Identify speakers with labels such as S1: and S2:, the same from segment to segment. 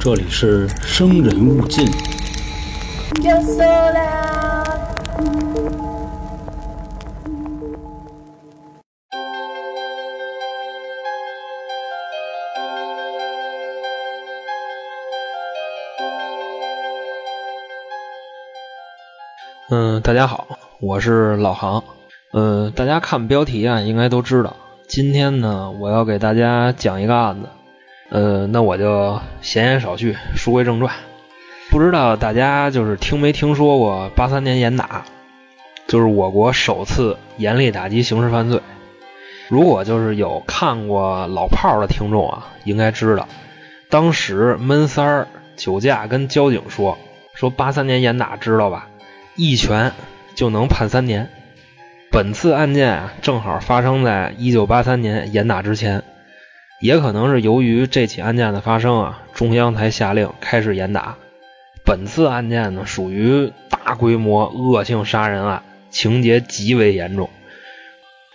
S1: 这里是生人勿近。
S2: 嗯，大家好，我是老航。呃，大家看标题啊，应该都知道，今天呢，我要给大家讲一个案子。呃，那我就闲言少叙，书归正传。不知道大家就是听没听说过八三年严打，就是我国首次严厉打击刑事犯罪。如果就是有看过老炮儿的听众啊，应该知道，当时闷三儿、酒驾跟交警说说八三年严打知道吧？一拳就能判三年。本次案件啊，正好发生在一九八三年严打之前，也可能是由于这起案件的发生啊，中央才下令开始严打。本次案件呢，属于大规模恶性杀人案，情节极为严重。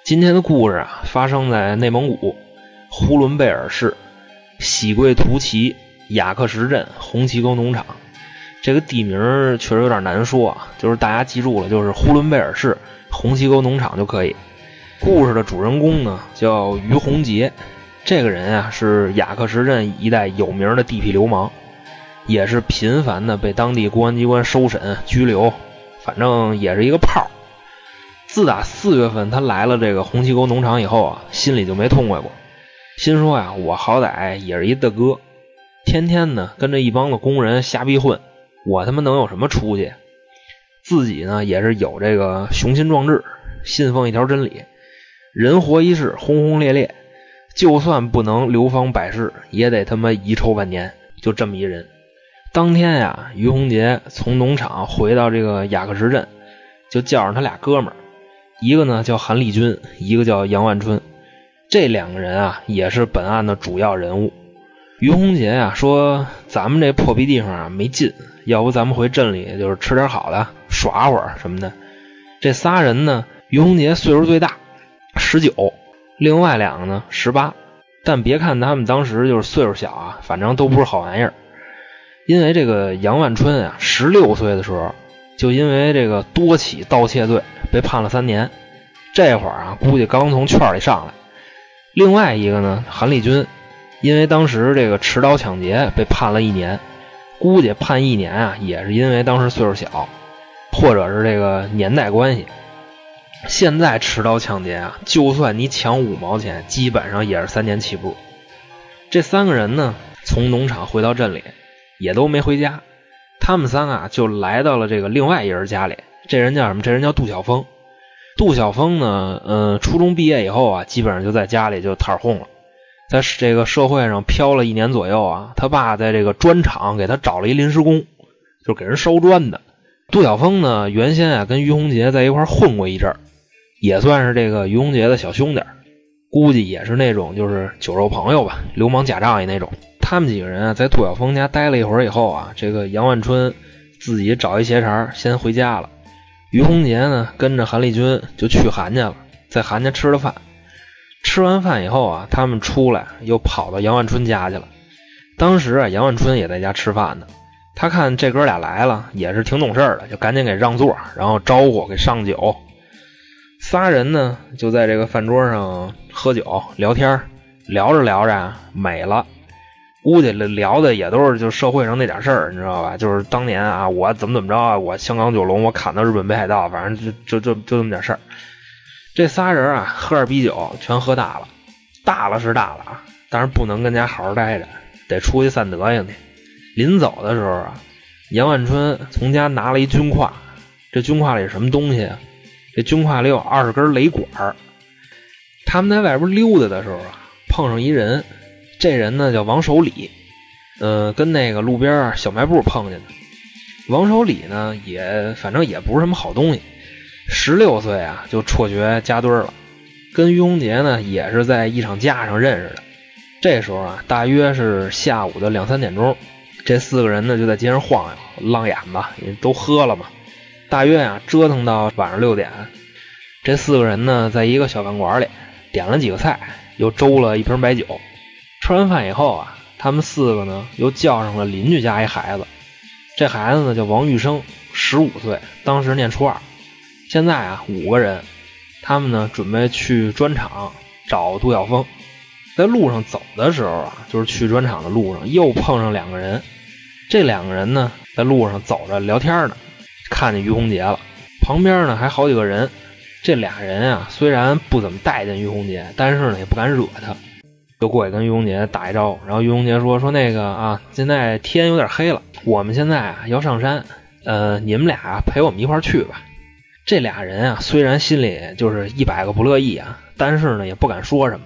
S2: 今天的故事啊，发生在内蒙古呼伦贝尔市喜贵图旗雅克什镇红旗沟农场。这个地名确实有点难说啊，就是大家记住了，就是呼伦贝尔市红旗沟农场就可以。故事的主人公呢叫于洪杰，这个人啊是雅克什镇一带有名的地痞流氓，也是频繁的被当地公安机关收审拘留，反正也是一个炮。自打四月份他来了这个红旗沟农场以后啊，心里就没痛快过，心说呀，我好歹也是一大哥，天天呢跟着一帮子工人瞎逼混。我他妈能有什么出息？自己呢也是有这个雄心壮志，信奉一条真理：人活一世，轰轰烈烈，就算不能流芳百世，也得他妈遗臭万年。就这么一人。当天呀，于洪杰从农场回到这个雅克什镇，就叫上他俩哥们儿，一个呢叫韩立军，一个叫杨万春。这两个人啊，也是本案的主要人物。于洪杰呀说：“咱们这破逼地方啊没劲。”要不咱们回镇里就是吃点好的，耍会儿什么的。这仨人呢，于洪杰岁数最大，十九，另外两个呢十八。但别看他们当时就是岁数小啊，反正都不是好玩意儿。因为这个杨万春啊，十六岁的时候就因为这个多起盗窃罪被判了三年，这会儿啊估计刚从圈里上来。另外一个呢，韩立军，因为当时这个持刀抢劫被判了一年。估计判一年啊，也是因为当时岁数小，或者是这个年代关系。现在持刀抢劫啊，就算你抢五毛钱，基本上也是三年起步。这三个人呢，从农场回到镇里，也都没回家。他们三啊，就来到了这个另外一人家里。这人叫什么？这人叫杜晓峰。杜晓峰呢，呃，初中毕业以后啊，基本上就在家里就摊混了。在这个社会上漂了一年左右啊，他爸在这个砖厂给他找了一临时工，就给人烧砖的。杜晓峰呢，原先啊跟于洪杰在一块混过一阵儿，也算是这个于洪杰的小兄弟，估计也是那种就是酒肉朋友吧，流氓假仗义那种。他们几个人啊，在杜晓峰家待了一会儿以后啊，这个杨万春自己找一鞋茬先回家了。于洪杰呢，跟着韩立军就去韩家了，在韩家吃了饭。吃完饭以后啊，他们出来又跑到杨万春家去了。当时啊，杨万春也在家吃饭呢。他看这哥俩来了，也是挺懂事的，就赶紧给让座，然后招呼给上酒。仨人呢就在这个饭桌上喝酒聊天，聊着聊着美了。估计聊的也都是就社会上那点事儿，你知道吧？就是当年啊，我怎么怎么着啊，我香港九龙我砍到日本北海道，反正就就就就这么点事儿。这仨人啊，喝点啤酒，全喝大了，大了是大了，但是不能跟家好好待着，得出去散德行去。临走的时候啊，杨万春从家拿了一军挎，这军挎里什么东西啊？这军挎里有二十根雷管儿。他们在外边溜达的时候啊，碰上一人，这人呢叫王守礼，嗯，跟那个路边小卖部碰见的。王守礼呢，也反正也不是什么好东西。十六岁啊，就辍学加堆了，跟于洪杰呢也是在一场架上认识的。这时候啊，大约是下午的两三点钟，这四个人呢就在街上晃悠，浪眼子，都喝了嘛。大约啊折腾到晚上六点，这四个人呢在一个小饭馆里点了几个菜，又周了一瓶白酒。吃完饭以后啊，他们四个呢又叫上了邻居家一孩子，这孩子呢叫王玉生，十五岁，当时念初二。现在啊五个人，他们呢准备去砖厂找杜晓峰。在路上走的时候啊，就是去砖厂的路上，又碰上两个人。这两个人呢在路上走着聊天呢，看见于洪杰了，旁边呢还好几个人。这俩人啊，虽然不怎么待见于洪杰，但是呢也不敢惹他，就过去跟于洪杰打一招呼。然后于洪杰说：“说那个啊，现在天有点黑了，我们现在啊要上山，呃，你们俩陪我们一块去吧。”这俩人啊，虽然心里就是一百个不乐意啊，但是呢也不敢说什么，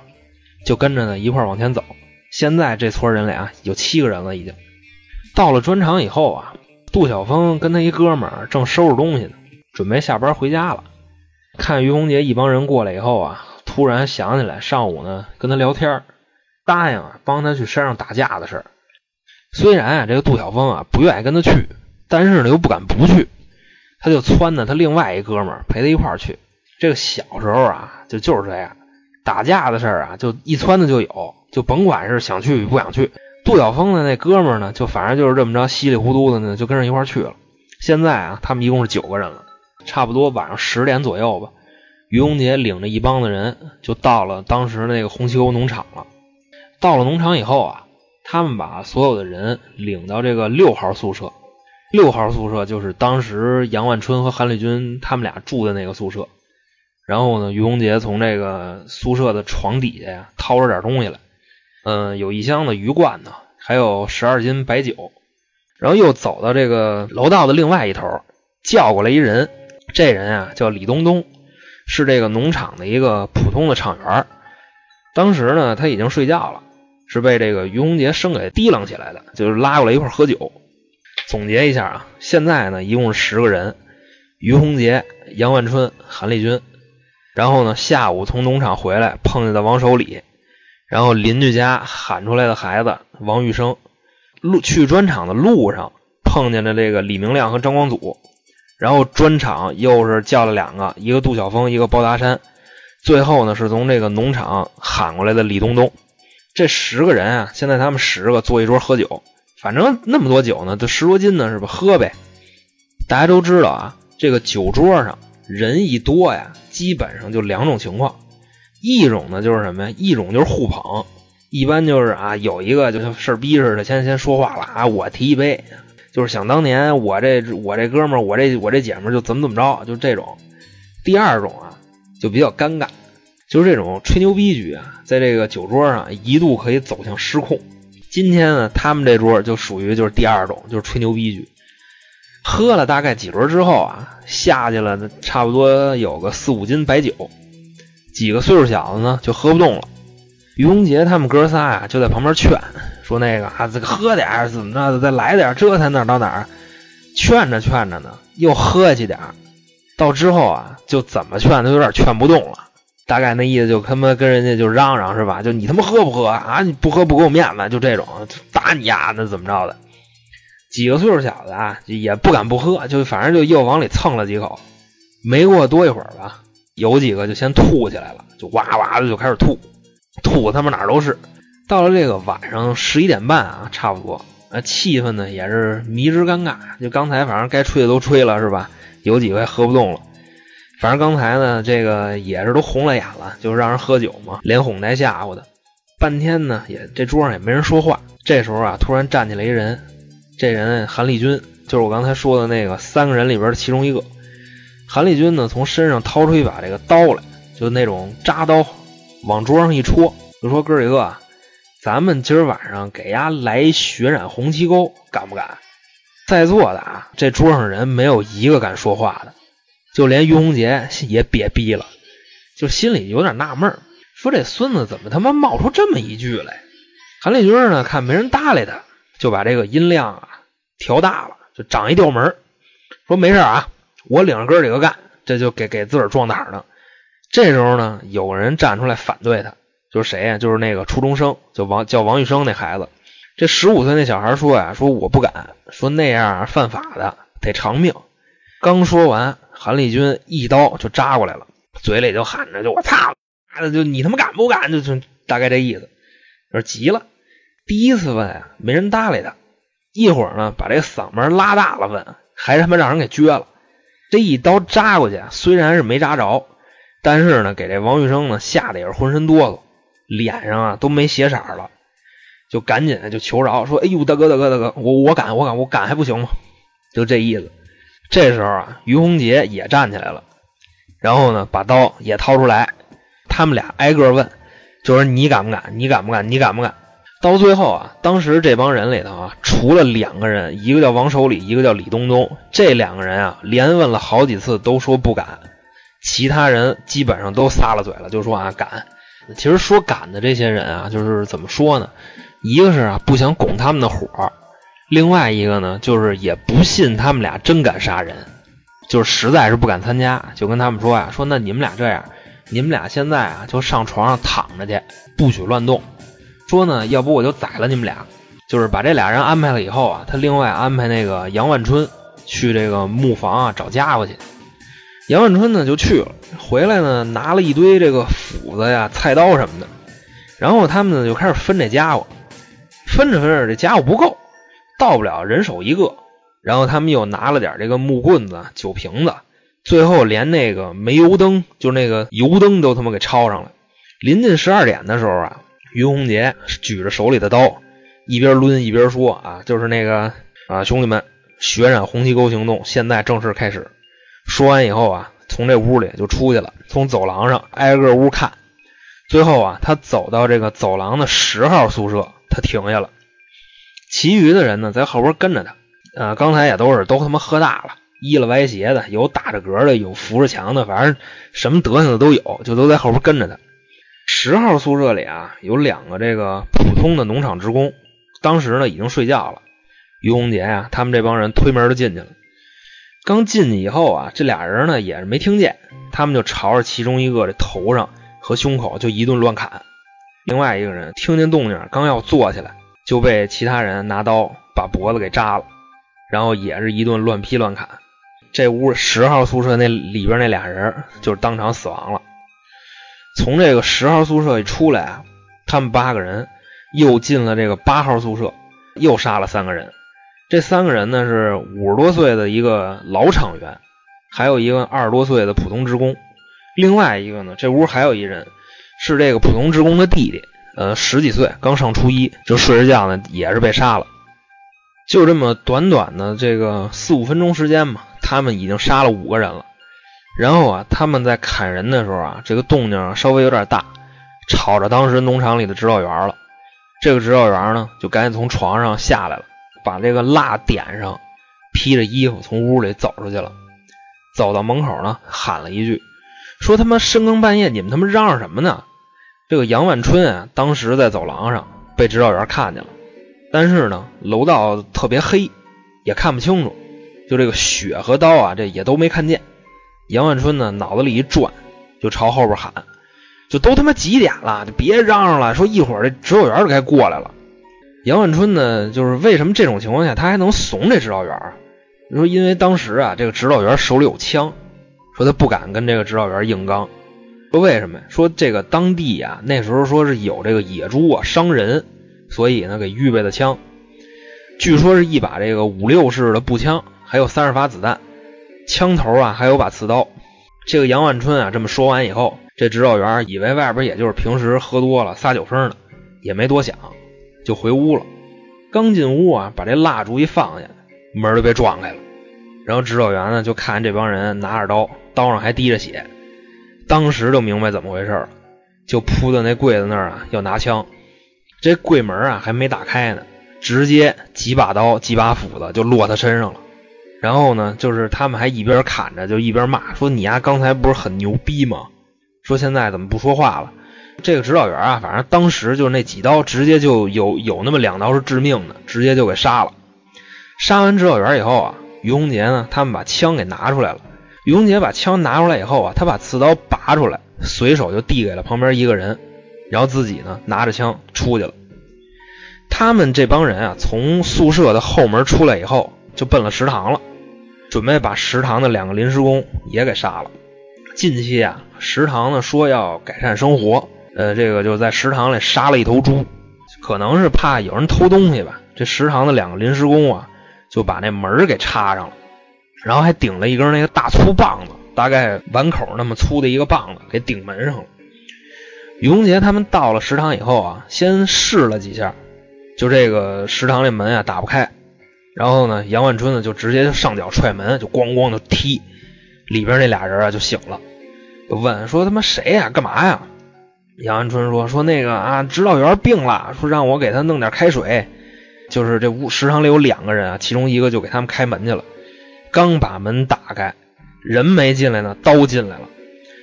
S2: 就跟着呢一块往前走。现在这撮人俩有七个人了，已经到了砖厂以后啊，杜晓峰跟他一哥们儿正收拾东西呢，准备下班回家了。看于洪杰一帮人过来以后啊，突然想起来上午呢跟他聊天，答应啊帮他去山上打架的事儿。虽然啊这个杜晓峰啊不愿意跟他去，但是呢又不敢不去，他就撺掇他另外一哥们儿陪他一块儿去。这个小时候啊就就是这样，打架的事儿啊就一撺掇就有，就甭管是想去与不想去。杜晓峰的那哥们呢就反正就是这么着稀里糊涂的呢就跟着一块去了。现在啊他们一共是九个人了。差不多晚上十点左右吧，于洪杰领着一帮子人就到了当时那个红旗沟农场了。到了农场以后啊，他们把所有的人领到这个六号宿舍。六号宿舍就是当时杨万春和韩立军他们俩住的那个宿舍。然后呢，于洪杰从这个宿舍的床底下呀掏出点东西来，嗯，有一箱的鱼罐头，还有十二斤白酒。然后又走到这个楼道的另外一头，叫过来一人。这人啊叫李东东，是这个农场的一个普通的场员。当时呢他已经睡觉了，是被这个于洪杰生给提楞起来的，就是拉过来一块喝酒。总结一下啊，现在呢一共是十个人：于洪杰、杨万春、韩立军。然后呢下午从农场回来碰见的王守礼，然后邻居家喊出来的孩子王玉生。路去砖厂的路上碰见了这个李明亮和张光祖。然后砖厂又是叫了两个，一个杜晓峰，一个包达山。最后呢，是从这个农场喊过来的李东东。这十个人啊，现在他们十个坐一桌喝酒，反正那么多酒呢，都十多斤呢，是吧？喝呗。大家都知道啊，这个酒桌上人一多呀，基本上就两种情况，一种呢就是什么呀？一种就是互捧，一般就是啊，有一个就像事儿逼似的，先先说话了啊，我提一杯。就是想当年我这我这哥们儿我这我这姐们儿就怎么怎么着，就这种。第二种啊，就比较尴尬，就是这种吹牛逼局啊，在这个酒桌上一度可以走向失控。今天呢，他们这桌就属于就是第二种，就是吹牛逼局。喝了大概几轮之后啊，下去了差不多有个四五斤白酒，几个岁数小子呢就喝不动了。于洪杰他们哥仨呀就在旁边劝。说那个啊，这个喝点儿怎么着的，再来点儿，这才哪到哪儿？劝着劝着呢，又喝下去点儿。到之后啊，就怎么劝都有点劝不动了。大概那意思就他妈跟人家就嚷嚷是吧？就你他妈喝不喝啊？你不喝不给我面子，就这种打你呀，那怎么着的？几个岁数小子啊，也不敢不喝，就反正就又往里蹭了几口。没过多一会儿吧，有几个就先吐起来了，就哇哇的就开始吐，吐他妈哪儿都是。到了这个晚上十一点半啊，差不多，那，气氛呢也是迷之尴尬。就刚才反正该吹的都吹了，是吧？有几位喝不动了。反正刚才呢，这个也是都红了眼了，就让人喝酒嘛，连哄带吓唬的。半天呢，也这桌上也没人说话。这时候啊，突然站起来一人，这人韩立军，就是我刚才说的那个三个人里边的其中一个。韩立军呢，从身上掏出一把这个刀来，就那种扎刀，往桌上一戳，就说：“哥几个。”咱们今儿晚上给丫来血染红旗沟，敢不敢？在座的啊，这桌上人没有一个敢说话的，就连于洪杰也瘪逼了，就心里有点纳闷说这孙子怎么他妈冒出这么一句来？韩立军呢，看没人搭理他，就把这个音量啊调大了，就长一调门说没事啊，我领着哥几个干，这就给给自个儿壮胆呢。这时候呢，有人站出来反对他。就是谁呀？就是那个初中生，就王叫王玉生那孩子。这十五岁那小孩说呀：“说我不敢，说那样犯法的，得偿命。”刚说完，韩立军一刀就扎过来了，嘴里就喊着：“就我操，妈的就你他妈敢不敢？”就就大概这意思，有点急了。第一次问啊，没人搭理他；一会儿呢，把这嗓门拉大了问，还他妈让人给撅了。这一刀扎过去，虽然是没扎着，但是呢，给这王玉生呢吓得也是浑身哆嗦，脸上啊都没血色了，就赶紧的就求饶说：“哎呦，大哥大哥大哥，我我敢我敢我敢还不行吗？”就这意思。这时候啊，于洪杰也站起来了，然后呢，把刀也掏出来，他们俩挨个问，就说：“你敢不敢？你敢不敢？你敢不敢？”到最后啊，当时这帮人里头啊，除了两个人，一个叫王守礼，一个叫李东东，这两个人啊，连问了好几次都说不敢，其他人基本上都撒了嘴了，就说啊敢。其实说敢的这些人啊，就是怎么说呢？一个是啊不想拱他们的火，另外一个呢就是也不信他们俩真敢杀人，就是实在是不敢参加，就跟他们说呀，说那你们俩这样，你们俩现在啊就上床上躺着去，不许乱动。说呢，要不我就宰了你们俩，就是把这俩人安排了以后啊，他另外安排那个杨万春去这个木房啊找家伙去。杨万春呢就去了，回来呢拿了一堆这个斧子呀、菜刀什么的，然后他们呢就开始分这家伙，分着分着这家伙不够，到不了人手一个，然后他们又拿了点这个木棍子、酒瓶子，最后连那个煤油灯，就那个油灯都他妈给抄上了。临近十二点的时候啊。于洪杰举着手里的刀，一边抡一边说：“啊，就是那个啊，兄弟们，血染红旗沟行动现在正式开始。”说完以后啊，从这屋里就出去了，从走廊上挨个屋看。最后啊，他走到这个走廊的十号宿舍，他停下了。其余的人呢，在后边跟着他。啊，刚才也都是都他妈喝大了，依了歪斜的，有打着嗝的，有扶着墙的，反正什么德行的都有，就都在后边跟着他。十号宿舍里啊，有两个这个普通的农场职工，当时呢已经睡觉了。于洪杰呀，他们这帮人推门就进去了。刚进去以后啊，这俩人呢也是没听见，他们就朝着其中一个这头上和胸口就一顿乱砍。另外一个人听见动静，刚要坐起来，就被其他人拿刀把脖子给扎了，然后也是一顿乱劈乱砍。这屋十号宿舍那里边那俩人就是当场死亡了。从这个十号宿舍一出来啊，他们八个人又进了这个八号宿舍，又杀了三个人。这三个人呢是五十多岁的一个老厂员，还有一个二十多岁的普通职工。另外一个呢，这屋还有一人是这个普通职工的弟弟，呃，十几岁，刚上初一，就睡着觉呢，也是被杀了。就这么短短的这个四五分钟时间嘛，他们已经杀了五个人了。然后啊，他们在砍人的时候啊，这个动静稍微有点大，吵着当时农场里的指导员了。这个指导员呢，就赶紧从床上下来了，把这个蜡点上，披着衣服从屋里走出去了。走到门口呢，喊了一句：“说他妈深更半夜你们他妈嚷嚷什么呢？”这个杨万春啊，当时在走廊上被指导员看见了，但是呢，楼道特别黑，也看不清楚，就这个血和刀啊，这也都没看见。杨万春呢，脑子里一转，就朝后边喊：“就都他妈几点了，就别嚷嚷了！说一会儿这指导员就该过来了。”杨万春呢，就是为什么这种情况下他还能怂这指导员？说因为当时啊，这个指导员手里有枪，说他不敢跟这个指导员硬刚。说为什么？说这个当地啊，那时候说是有这个野猪啊伤人，所以呢给预备的枪，据说是一把这个五六式的步枪，还有三十发子弹。枪头啊，还有把刺刀。这个杨万春啊，这么说完以后，这指导员以为外边也就是平时喝多了撒酒疯呢，也没多想，就回屋了。刚进屋啊，把这蜡烛一放下，门就被撞开了。然后指导员呢，就看这帮人拿着刀，刀上还滴着血，当时就明白怎么回事了，就扑到那柜子那儿啊，要拿枪。这柜门啊，还没打开呢，直接几把刀、几把斧子就落他身上了。然后呢，就是他们还一边砍着，就一边骂，说你呀，刚才不是很牛逼吗？说现在怎么不说话了？这个指导员啊，反正当时就是那几刀，直接就有有那么两刀是致命的，直接就给杀了。杀完指导员以后啊，于洪杰呢，他们把枪给拿出来了。于洪杰把枪拿出来以后啊，他把刺刀拔出来，随手就递给了旁边一个人，然后自己呢拿着枪出去了。他们这帮人啊，从宿舍的后门出来以后，就奔了食堂了。准备把食堂的两个临时工也给杀了。近期啊，食堂呢说要改善生活，呃，这个就在食堂里杀了一头猪，可能是怕有人偷东西吧。这食堂的两个临时工啊，就把那门给插上了，然后还顶了一根那个大粗棒子，大概碗口那么粗的一个棒子，给顶门上了。于洪杰他们到了食堂以后啊，先试了几下，就这个食堂这门啊打不开。然后呢，杨万春呢就直接就上脚踹门，就咣咣就踢，里边那俩人啊就醒了，就问说他妈谁呀？干嘛呀？杨万春说说那个啊，指导员病了，说让我给他弄点开水。就是这屋食堂里有两个人啊，其中一个就给他们开门去了。刚把门打开，人没进来呢，刀进来了，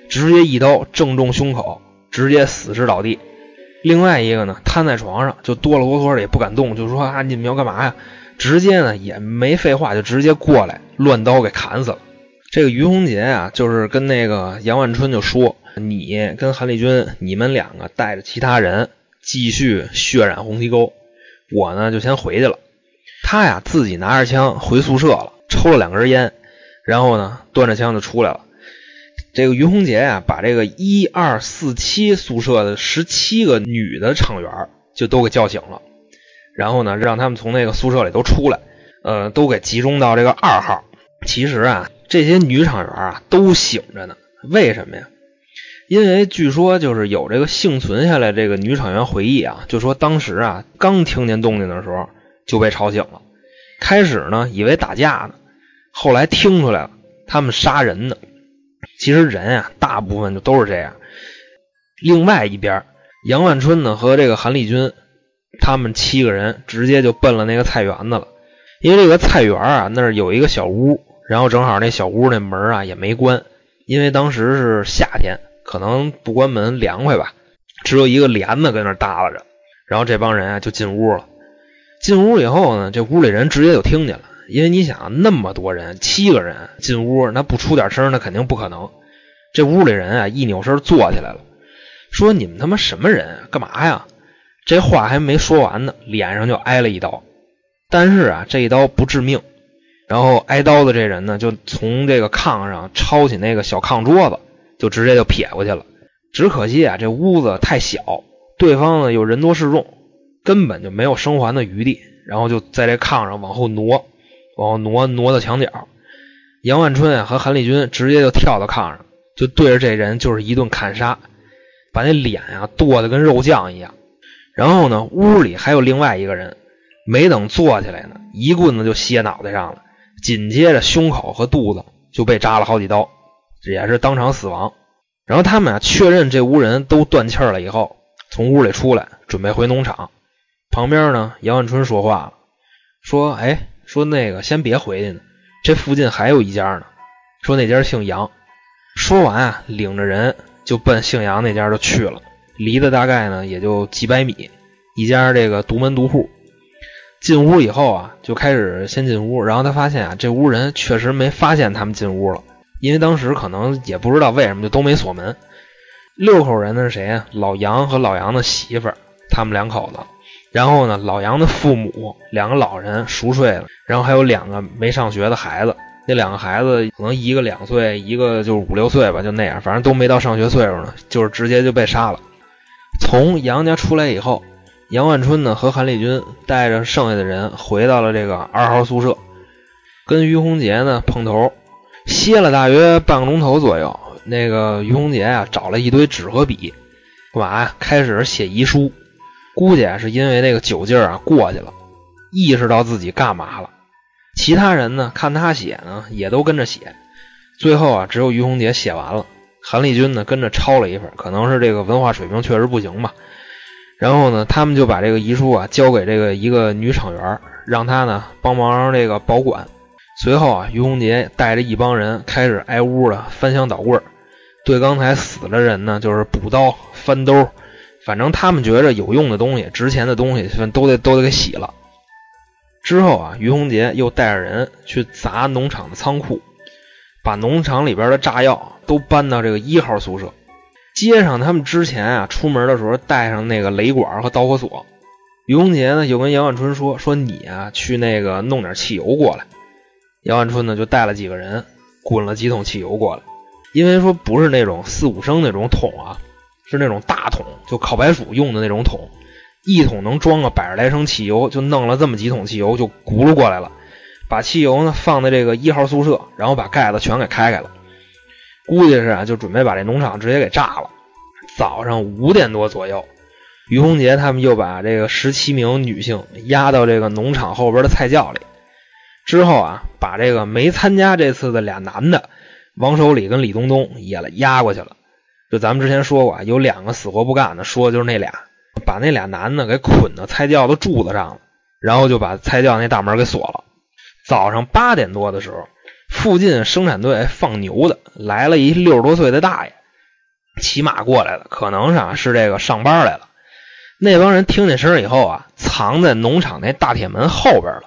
S2: 直接一刀正中胸口，直接死尸倒地。另外一个呢，瘫在床上，就哆了哆嗦的也不敢动，就说啊，你们要干嘛呀？直接呢也没废话，就直接过来乱刀给砍死了。这个于洪杰啊，就是跟那个杨万春就说：“你跟韩立军，你们两个带着其他人继续血染红旗沟，我呢就先回去了。”他呀自己拿着枪回宿舍了，抽了两根烟，然后呢端着枪就出来了。这个于洪杰呀，把这个一二四七宿舍的十七个女的厂员就都给叫醒了。然后呢，让他们从那个宿舍里都出来，呃，都给集中到这个二号。其实啊，这些女厂员啊都醒着呢。为什么呀？因为据说就是有这个幸存下来这个女厂员回忆啊，就说当时啊刚听见动静的时候就被吵醒了。开始呢以为打架呢，后来听出来了他们杀人呢。其实人啊大部分就都是这样。另外一边，杨万春呢和这个韩立军。他们七个人直接就奔了那个菜园子了，因为这个菜园啊，那儿有一个小屋，然后正好那小屋那门啊也没关，因为当时是夏天，可能不关门凉快吧，只有一个帘子跟那耷拉着。然后这帮人啊就进屋了。进屋以后呢，这屋里人直接就听见了，因为你想那么多人，七个人进屋，那不出点声那肯定不可能。这屋里人啊一扭身坐起来了，说：“你们他妈什么人？干嘛呀？”这话还没说完呢，脸上就挨了一刀，但是啊，这一刀不致命。然后挨刀的这人呢，就从这个炕上抄起那个小炕桌子，就直接就撇过去了。只可惜啊，这屋子太小，对方呢又人多势众，根本就没有生还的余地。然后就在这炕上往后挪，往后挪，挪到墙角。杨万春啊和韩立军直接就跳到炕上，就对着这人就是一顿砍杀，把那脸啊剁得跟肉酱一样。然后呢，屋里还有另外一个人，没等坐起来呢，一棍子就歇脑袋上了，紧接着胸口和肚子就被扎了好几刀，也是当场死亡。然后他们啊确认这屋人都断气了以后，从屋里出来，准备回农场。旁边呢，杨万春说话了，说：“哎，说那个先别回去呢，这附近还有一家呢，说那家姓杨。”说完啊，领着人就奔姓杨那家就去了。离的大概呢也就几百米，一家这个独门独户。进屋以后啊，就开始先进屋，然后他发现啊，这屋人确实没发现他们进屋了，因为当时可能也不知道为什么就都没锁门。六口人呢是谁啊？老杨和老杨的媳妇儿，他们两口子。然后呢，老杨的父母两个老人熟睡了，然后还有两个没上学的孩子。那两个孩子可能一个两岁，一个就五六岁吧，就那样，反正都没到上学岁数呢，就是直接就被杀了。从杨家出来以后，杨万春呢和韩立军带着剩下的人回到了这个二号宿舍，跟于洪杰呢碰头，歇了大约半个钟头左右。那个于洪杰啊找了一堆纸和笔，干嘛呀？开始写遗书。估计啊是因为那个酒劲儿啊过去了，意识到自己干嘛了。其他人呢看他写呢也都跟着写，最后啊只有于洪杰写完了。韩立军呢跟着抄了一份，可能是这个文化水平确实不行吧。然后呢，他们就把这个遗书啊交给这个一个女厂员，让她呢帮忙这个保管。随后啊，于洪杰带着一帮人开始挨屋的翻箱倒柜，对刚才死的人呢就是补刀、翻兜，反正他们觉着有用的东西、值钱的东西，都得都得给洗了。之后啊，于洪杰又带着人去砸农场的仓库。把农场里边的炸药都搬到这个一号宿舍，接上他们之前啊出门的时候带上那个雷管和导火索。于洪杰呢就跟杨万春说：“说你啊去那个弄点汽油过来。”杨万春呢就带了几个人滚了几桶汽油过来，因为说不是那种四五升那种桶啊，是那种大桶，就烤白薯用的那种桶，一桶能装个百十来升汽油，就弄了这么几桶汽油就轱辘过来了，把汽油呢放在这个一号宿舍，然后把盖子全给开开了，估计是啊就准备把这农场直接给炸了。早上五点多左右，于洪杰他们又把这个十七名女性押到这个农场后边的菜窖里，之后啊把这个没参加这次的俩男的王守礼跟李东东也了押过去了。就咱们之前说过啊，有两个死活不干的，说的就是那俩，把那俩男的给捆到菜窖的柱子上了，然后就把菜窖那大门给锁了。早上八点多的时候，附近生产队放牛的来了一六十多岁的大爷，骑马过来的，可能是啊是这个上班来了。那帮人听见声以后啊，藏在农场那大铁门后边了。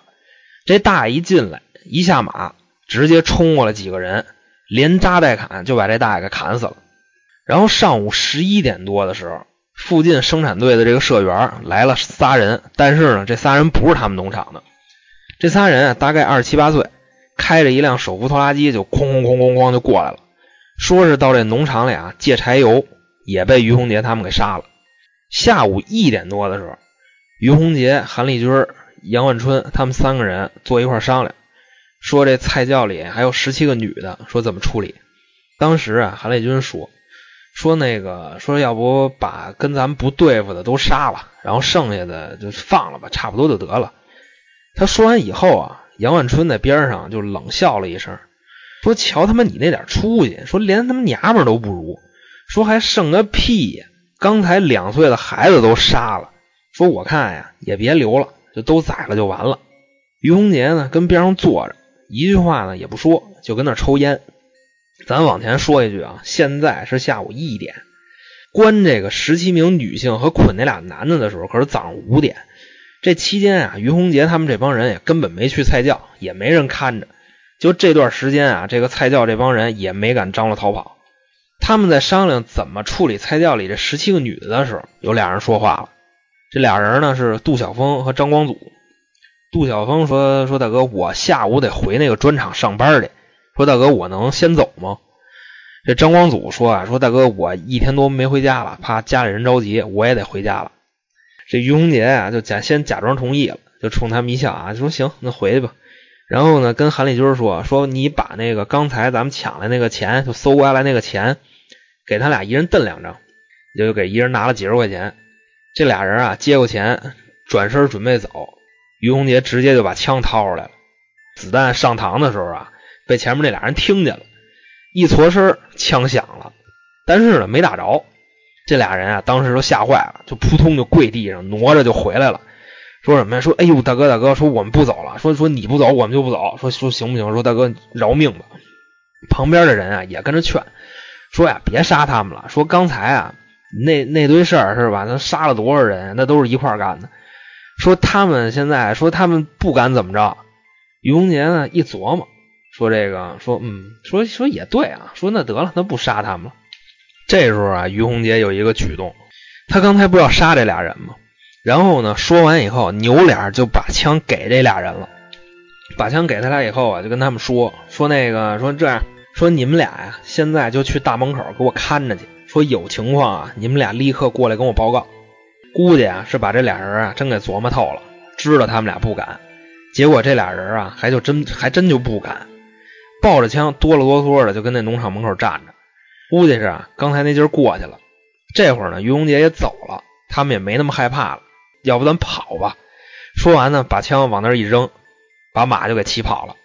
S2: 这大爷一进来，一下马，直接冲过来几个人，连扎带砍就把这大爷给砍死了。然后上午十一点多的时候，附近生产队的这个社员来了仨人，但是呢，这仨人不是他们农场的。这仨人啊，大概二十七八岁，开着一辆手扶拖拉机就哐哐哐哐哐就过来了，说是到这农场里啊借柴油，也被于洪杰他们给杀了。下午一点多的时候，于洪杰、韩立军、杨万春他们三个人坐一块商量，说这菜窖里还有十七个女的，说怎么处理。当时啊，韩立军说。说那个说要不把跟咱们不对付的都杀了，然后剩下的就放了吧，差不多就得了。他说完以后啊，杨万春在边上就冷笑了一声，说：“瞧他妈你那点出息，说连他妈娘们都不如，说还剩个屁呀！刚才两岁的孩子都杀了，说我看呀也别留了，就都宰了就完了。”于洪杰呢跟边上坐着，一句话呢也不说，就跟那抽烟。咱往前说一句啊，现在是下午一点，关这个十七名女性和捆那俩男的的时候，可是早上五点。这期间啊，于洪杰他们这帮人也根本没去菜窖，也没人看着。就这段时间啊，这个菜窖这帮人也没敢张罗逃跑。他们在商量怎么处理菜窖里这十七个女的的时候，有俩人说话了。这俩人呢是杜晓峰和张光祖。杜晓峰说：“说大哥，我下午得回那个砖厂上班去。”说大哥，我能先走吗？这张光祖说啊，说大哥，我一天多没回家了，怕家里人着急，我也得回家了。这于洪杰啊，就假先假装同意了，就冲他们一笑啊，说行，那回去吧。然后呢，跟韩立军说，说你把那个刚才咱们抢来那个钱，就搜刮来那个钱，给他俩一人瞪两张，就给一人拿了几十块钱。这俩人啊，接过钱，转身准备走，于洪杰直接就把枪掏出来了，子弹上膛的时候啊。被前面那俩人听见了，一搓身，枪响了，但是呢没打着。这俩人啊，当时都吓坏了，就扑通就跪地上，挪着就回来了，说什么呀？说哎呦，大哥大哥，说我们不走了，说说你不走，我们就不走，说说行不行？说大哥饶命吧。旁边的人啊也跟着劝，说呀别杀他们了，说刚才啊那那堆事儿是吧？那杀了多少人？那都是一块干的。说他们现在说他们不敢怎么着。于洪杰呢一琢磨。说这个，说嗯，说说也对啊，说那得了，那不杀他们了。这时候啊，于洪杰有一个举动，他刚才不要杀这俩人吗？然后呢，说完以后，扭脸就把枪给这俩人了。把枪给他俩以后啊，就跟他们说说那个，说这样，说你们俩呀，现在就去大门口给我看着去。说有情况啊，你们俩立刻过来跟我报告。估计啊，是把这俩人啊真给琢磨透了，知道他们俩不敢，结果这俩人啊，还就真还真就不敢。抱着枪，哆了哆嗦的就跟那农场门口站着，估计是啊，刚才那劲儿过去了。这会儿呢，于洪杰也走了，他们也没那么害怕了。要不咱跑吧？说完呢，把枪往那儿一扔，把马就给骑跑了。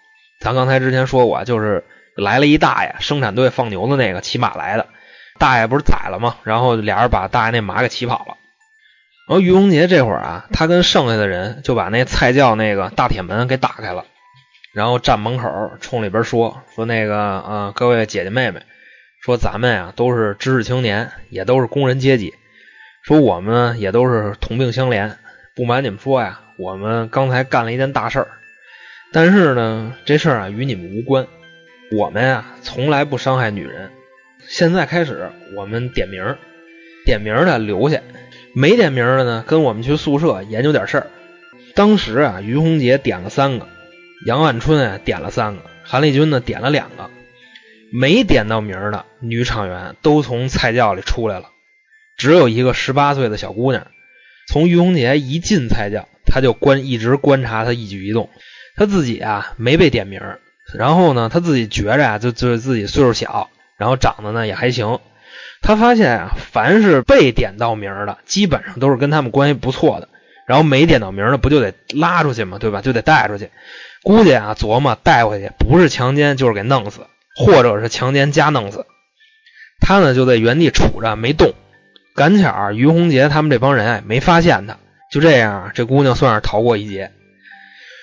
S2: 咱刚才之前说过，就是来了一大爷，生产队放牛的那个骑马来的，大爷不是宰了吗？然后俩人把大爷那马给骑跑了。然后于洪杰这会儿啊，他跟剩下的人就把那菜窖那个大铁门给打开了。然后站门口冲里边说说那个啊，各位姐姐妹妹，说咱们呀都是知识青年，也都是工人阶级，说我们也都是同病相怜。不瞒你们说呀，我们刚才干了一件大事儿，但是呢，这事儿啊与你们无关。我们呀从来不伤害女人。现在开始，我们点名，点名的留下，没点名的呢，跟我们去宿舍研究点事儿。当时啊，于洪杰点了三个。杨万春啊点了三个，韩立军呢点了两个，没点到名的女厂员都从菜窖里出来了，只有一个十八岁的小姑娘，从于洪杰一进菜窖，他就观一直观察他一举一动。他自己啊没被点名，然后呢，他自己觉着啊，就就是自己岁数小，然后长得呢也还行。他发现啊，凡是被点到名的，基本上都是跟他们关系不错的。然后没点到名的，不就得拉出去吗？对吧？就得带出去。估计啊，琢磨带回去，不是强奸就是给弄死，或者是强奸加弄死。他呢就在原地杵着没动。赶巧于洪杰他们这帮人哎没发现他，就这样，这姑娘算是逃过一劫。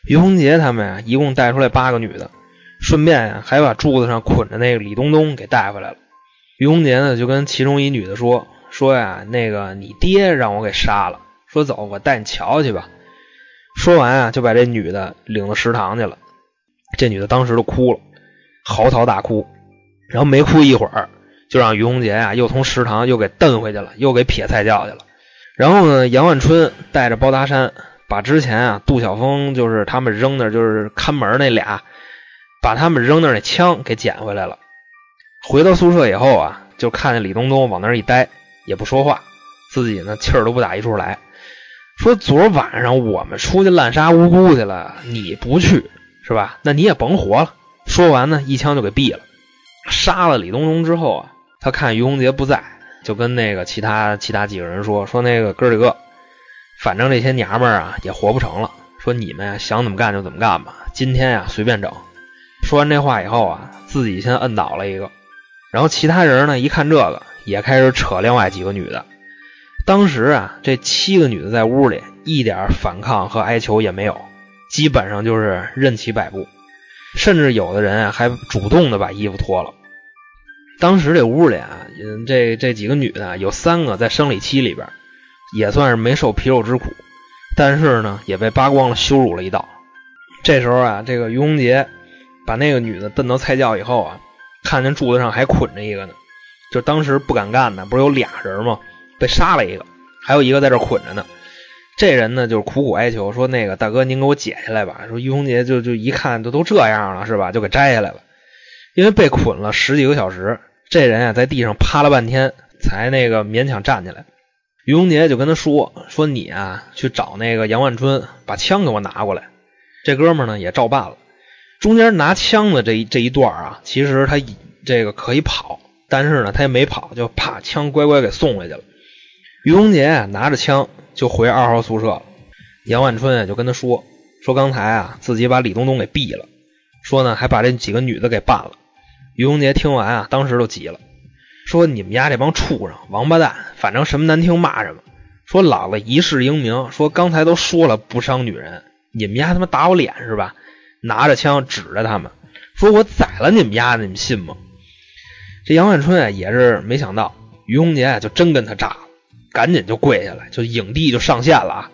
S2: 于洪杰他们啊一共带出来八个女的，顺便还把柱子上捆着那个李东东给带回来了。于洪杰呢就跟其中一女的说说呀，那个你爹让我给杀了，说走，我带你瞧去吧。说完啊就把这女的领到食堂去了。这女的当时都哭了，嚎啕大哭，然后没哭一会儿。就让于洪杰啊，又从食堂又给蹬回去了，又给撇菜窖去了。然后呢，杨万春带着包达山，把之前啊杜晓峰就是他们扔那就是看门那俩，把他们扔那那枪给捡回来了。回到宿舍以后啊，就看见李东东往那一待，也不说话，自己呢气儿都不打一处来。说昨晚上我们出去滥杀无辜去了，你不去是吧？那你也甭活了。说完呢，一枪就给毙了。杀了李东荣之后啊。他看于洪杰不在，就跟那个其他其他几个人说说那个哥几个，反正这些娘们儿啊也活不成了，说你们呀想怎么干就怎么干吧，今天呀随便整。说完这话以后啊，自己先摁倒了一个，然后其他人呢一看这个，也开始扯另外几个女的。当时啊，这七个女的在屋里一点反抗和哀求也没有，基本上就是任其摆布，甚至有的人啊还主动的把衣服脱了。当时这屋里啊，这这几个女的有三个在生理期里边，也算是没受皮肉之苦，但是呢，也被扒光了羞辱了一道。这时候啊，这个于洪杰把那个女的蹬到菜窖以后啊，看见柱子上还捆着一个呢，就当时不敢干的，不是有俩人吗？被杀了一个，还有一个在这捆着呢。这人呢，就是苦苦哀求说：“那个大哥，您给我解下来吧。”说于洪杰就就一看，都都这样了，是吧？就给摘下来了，因为被捆了十几个小时。这人啊，在地上趴了半天，才那个勉强站起来。于洪杰就跟他说：“说你啊，去找那个杨万春，把枪给我拿过来。”这哥们呢也照办了。中间拿枪的这一这一段啊，其实他这个可以跑，但是呢他也没跑，就怕枪乖乖给送回去了。于洪杰拿着枪就回二号宿舍了。杨万春啊就跟他说：“说刚才啊自己把李东东给毙了，说呢还把这几个女的给办了。”于洪杰听完啊，当时都急了，说：“你们家这帮畜生、王八蛋，反正什么难听骂什么。说老子一世英名，说刚才都说了不伤女人，你们家他妈打我脸是吧？拿着枪指着他们，说我宰了你们家，你们信吗？”这杨万春啊，也是没想到，于洪杰啊就真跟他炸了，赶紧就跪下来，就影帝就上线了啊，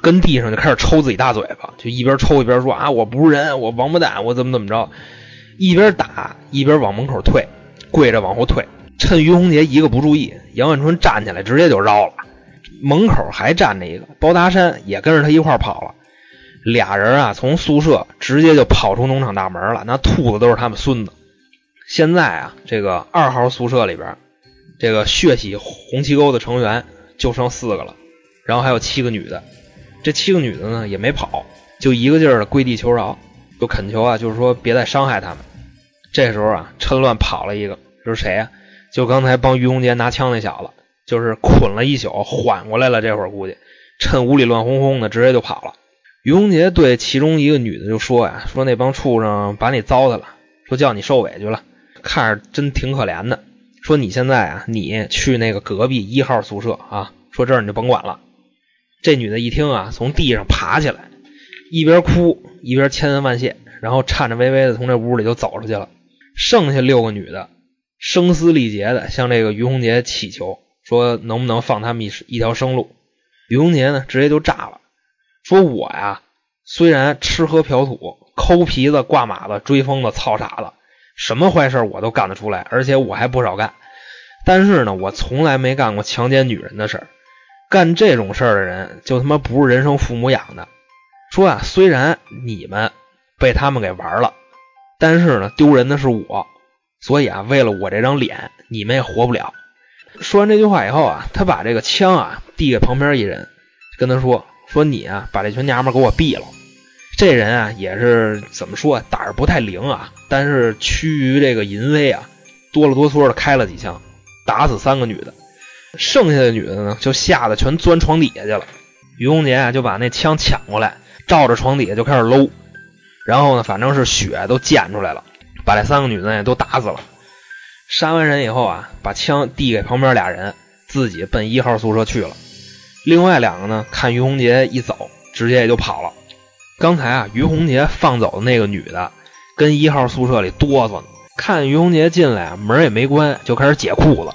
S2: 跟地上就开始抽自己大嘴巴，就一边抽一边说：“啊，我不是人，我王八蛋，我怎么怎么着。”一边打一边往门口退，跪着往后退。趁于洪杰一个不注意，杨万春站起来直接就绕了。门口还站着一个包达山，也跟着他一块跑了。俩人啊，从宿舍直接就跑出农场大门了。那兔子都是他们孙子。现在啊，这个二号宿舍里边，这个血洗红旗沟的成员就剩四个了，然后还有七个女的。这七个女的呢，也没跑，就一个劲儿的跪地求饶。就恳求啊，就是说别再伤害他们。这时候啊，趁乱跑了一个，这是谁呀？就刚才帮于洪杰拿枪那小子，就是捆了一宿，缓过来了。这会儿估计趁屋里乱哄哄的，直接就跑了。于洪杰对其中一个女的就说呀：“说那帮畜生把你糟蹋了，说叫你受委屈了，看着真挺可怜的。说你现在啊，你去那个隔壁一号宿舍啊，说这儿你就甭管了。”这女的一听啊，从地上爬起来。一边哭一边千恩万谢，然后颤颤巍巍的从这屋里就走出去了。剩下六个女的声嘶力竭的向这个于洪杰祈求，说能不能放他们一一条生路。于洪杰呢，直接就炸了，说我呀，虽然吃喝嫖赌、抠皮子、挂马子、追疯子、操傻子，什么坏事我都干得出来，而且我还不少干。但是呢，我从来没干过强奸女人的事儿。干这种事儿的人，就他妈不是人生父母养的。说啊，虽然你们被他们给玩了，但是呢，丢人的是我，所以啊，为了我这张脸，你们也活不了。说完这句话以后啊，他把这个枪啊递给旁边一人，跟他说说你啊，把这群娘们给我毙了。这人啊，也是怎么说，啊胆儿不太灵啊，但是趋于这个淫威啊，哆了哆嗦的开了几枪，打死三个女的，剩下的女的呢，就吓得全钻床底下去了。于洪杰啊，就把那枪抢过来，照着床底下就开始搂，然后呢，反正是血都溅出来了，把这三个女的也都打死了。杀完人以后啊，把枪递给旁边俩人，自己奔一号宿舍去了。另外两个呢，看于洪杰一走，直接也就跑了。刚才啊，于洪杰放走的那个女的，跟一号宿舍里哆嗦呢。看于洪杰进来啊，门也没关，就开始解裤子，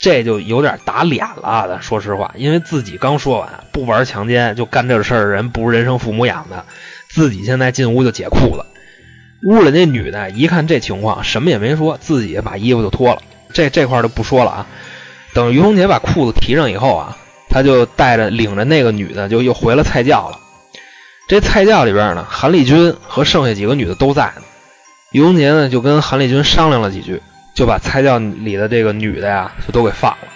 S2: 这就有点打脸了。咱说实话，因为自己刚说完不玩强奸就干这事儿的人，不是人生父母养的，自己现在进屋就解裤子。屋里那女的一看这情况，什么也没说，自己把衣服就脱了。这这块就不说了啊。等于洪杰把裤子提上以后啊，他就带着领着那个女的就又回了菜窖了。这菜窖里边呢，韩丽君和剩下几个女的都在呢。于洪杰呢就跟韩丽君商量了几句，就把菜窖里的这个女的呀就都给放了。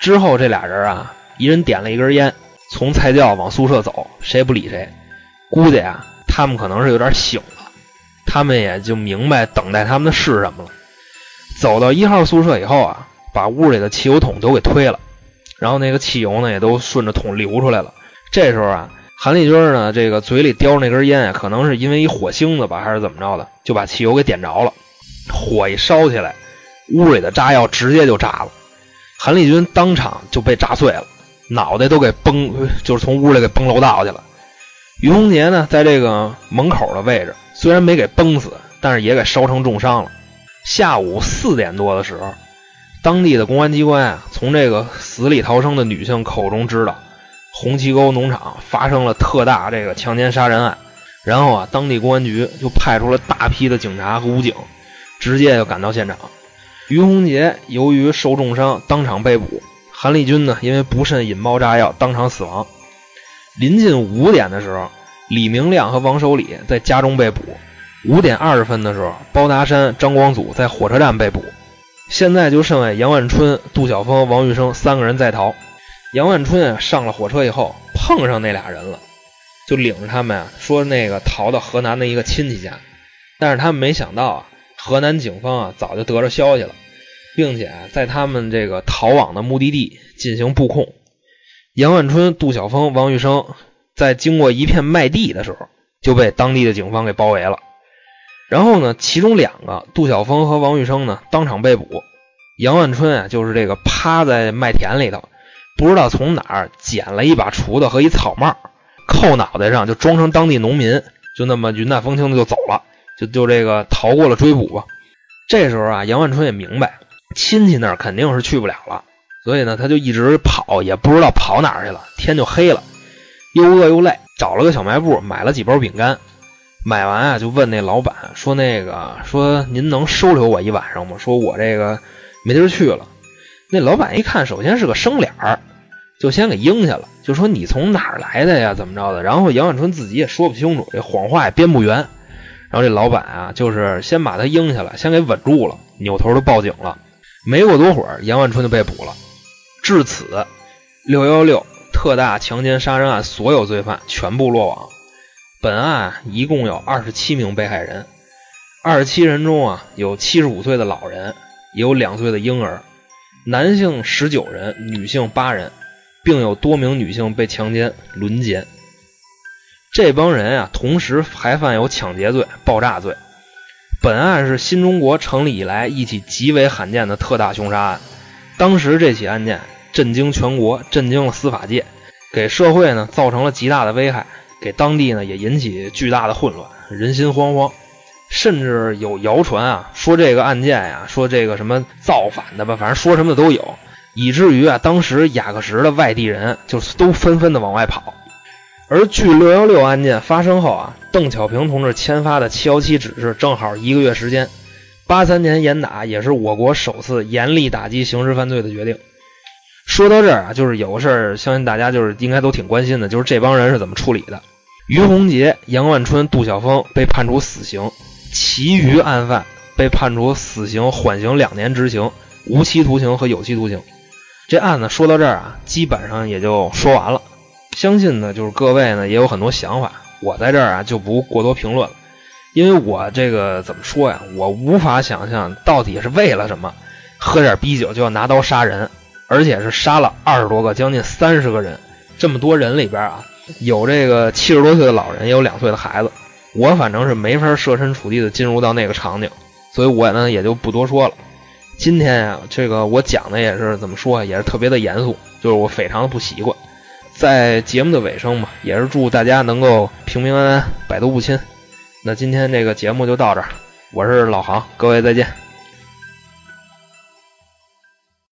S2: 之后这俩人啊，一人点了一根烟，从菜窖往宿舍走，谁也不理谁。估计啊，他们可能是有点醒了。他们也就明白等待他们的是什么了。走到一号宿舍以后啊，把屋里的汽油桶都给推了，然后那个汽油呢也都顺着桶流出来了。这时候啊，韩丽君呢这个嘴里叼着那根烟啊，可能是因为一火星子吧，还是怎么着的，就把汽油给点着了。火一烧起来，屋里的炸药直接就炸了，韩丽君当场就被炸碎了，脑袋都给崩，就是从屋里给崩楼道去了。于洪杰呢，在这个门口的位置，虽然没给崩死，但是也给烧成重伤了。下午四点多的时候，当地的公安机关啊，从这个死里逃生的女性口中知道，红旗沟农场发生了特大这个强奸杀人案。然后啊，当地公安局就派出了大批的警察和武警，直接就赶到现场。于洪杰由于受重伤，当场被捕；韩立军呢，因为不慎引爆炸药，当场死亡。临近五点的时候，李明亮和王守礼在家中被捕。五点二十分的时候，包达山、张光祖在火车站被捕。现在就剩下杨万春、杜晓峰、王玉生三个人在逃。杨万春啊，上了火车以后碰上那俩人了，就领着他们啊，说那个逃到河南的一个亲戚家。但是他们没想到啊，河南警方啊早就得着消息了，并且在他们这个逃往的目的地进行布控。杨万春、杜晓峰、王玉生在经过一片麦地的时候，就被当地的警方给包围了。然后呢，其中两个杜晓峰和王玉生呢当场被捕，杨万春啊就是这个趴在麦田里头，不知道从哪儿捡了一把锄头和一草帽，扣脑袋上就装成当地农民，就那么云淡风轻的就走了，就就这个逃过了追捕吧。这时候啊，杨万春也明白亲戚那儿肯定是去不了了，所以呢他就一直跑，也不知道跑哪儿去了。天就黑了，又饿又累，找了个小卖部买了几包饼干。买完啊，就问那老板说：“那个说您能收留我一晚上吗？说我这个没地儿去了。”那老板一看，首先是个生脸儿，就先给应下了，就说：“你从哪儿来的呀？怎么着的？”然后杨万春自己也说不清楚，这谎话也编不圆。然后这老板啊，就是先把他应下来，先给稳住了，扭头就报警了。没过多会儿，杨万春就被捕了。至此，六幺六特大强奸杀人案所有罪犯全部落网。本案一共有二十七名被害人，二十七人中啊，有七十五岁的老人，也有两岁的婴儿，男性十九人，女性八人，并有多名女性被强奸、轮奸。这帮人啊，同时还犯有抢劫罪、爆炸罪。本案是新中国成立以来一起极为罕见的特大凶杀案。当时这起案件震惊全国，震惊了司法界，给社会呢造成了极大的危害。给当地呢也引起巨大的混乱，人心惶惶，甚至有谣传啊，说这个案件呀，说这个什么造反的吧，反正说什么的都有，以至于啊，当时雅克什的外地人就是都纷纷的往外跑。而距六幺六案件发生后啊，邓小平同志签发的七幺七指示正好一个月时间，八三年严打也是我国首次严厉打击刑事犯罪的决定。说到这儿啊，就是有个事儿，相信大家就是应该都挺关心的，就是这帮人是怎么处理的。于洪杰、杨万春、杜晓峰被判处死刑，其余案犯被判处死刑、缓刑两年执行、无期徒刑和有期徒刑。这案子说到这儿啊，基本上也就说完了。相信呢，就是各位呢也有很多想法，我在这儿啊就不过多评论了，因为我这个怎么说呀，我无法想象到底是为了什么，喝点啤酒就要拿刀杀人，而且是杀了二十多个，将近三十个人，这么多人里边啊，有这个七十多岁的老人，也有两岁的孩子，我反正是没法设身处地的进入到那个场景，所以我呢也就不多说了。今天呀，这个我讲的也是怎么说，也是特别的严肃，就是我非常的不习惯。在节目的尾声嘛，也是祝大家能够平平安安，百毒不侵。那今天这个节目就到这儿，我是老航，各位再见。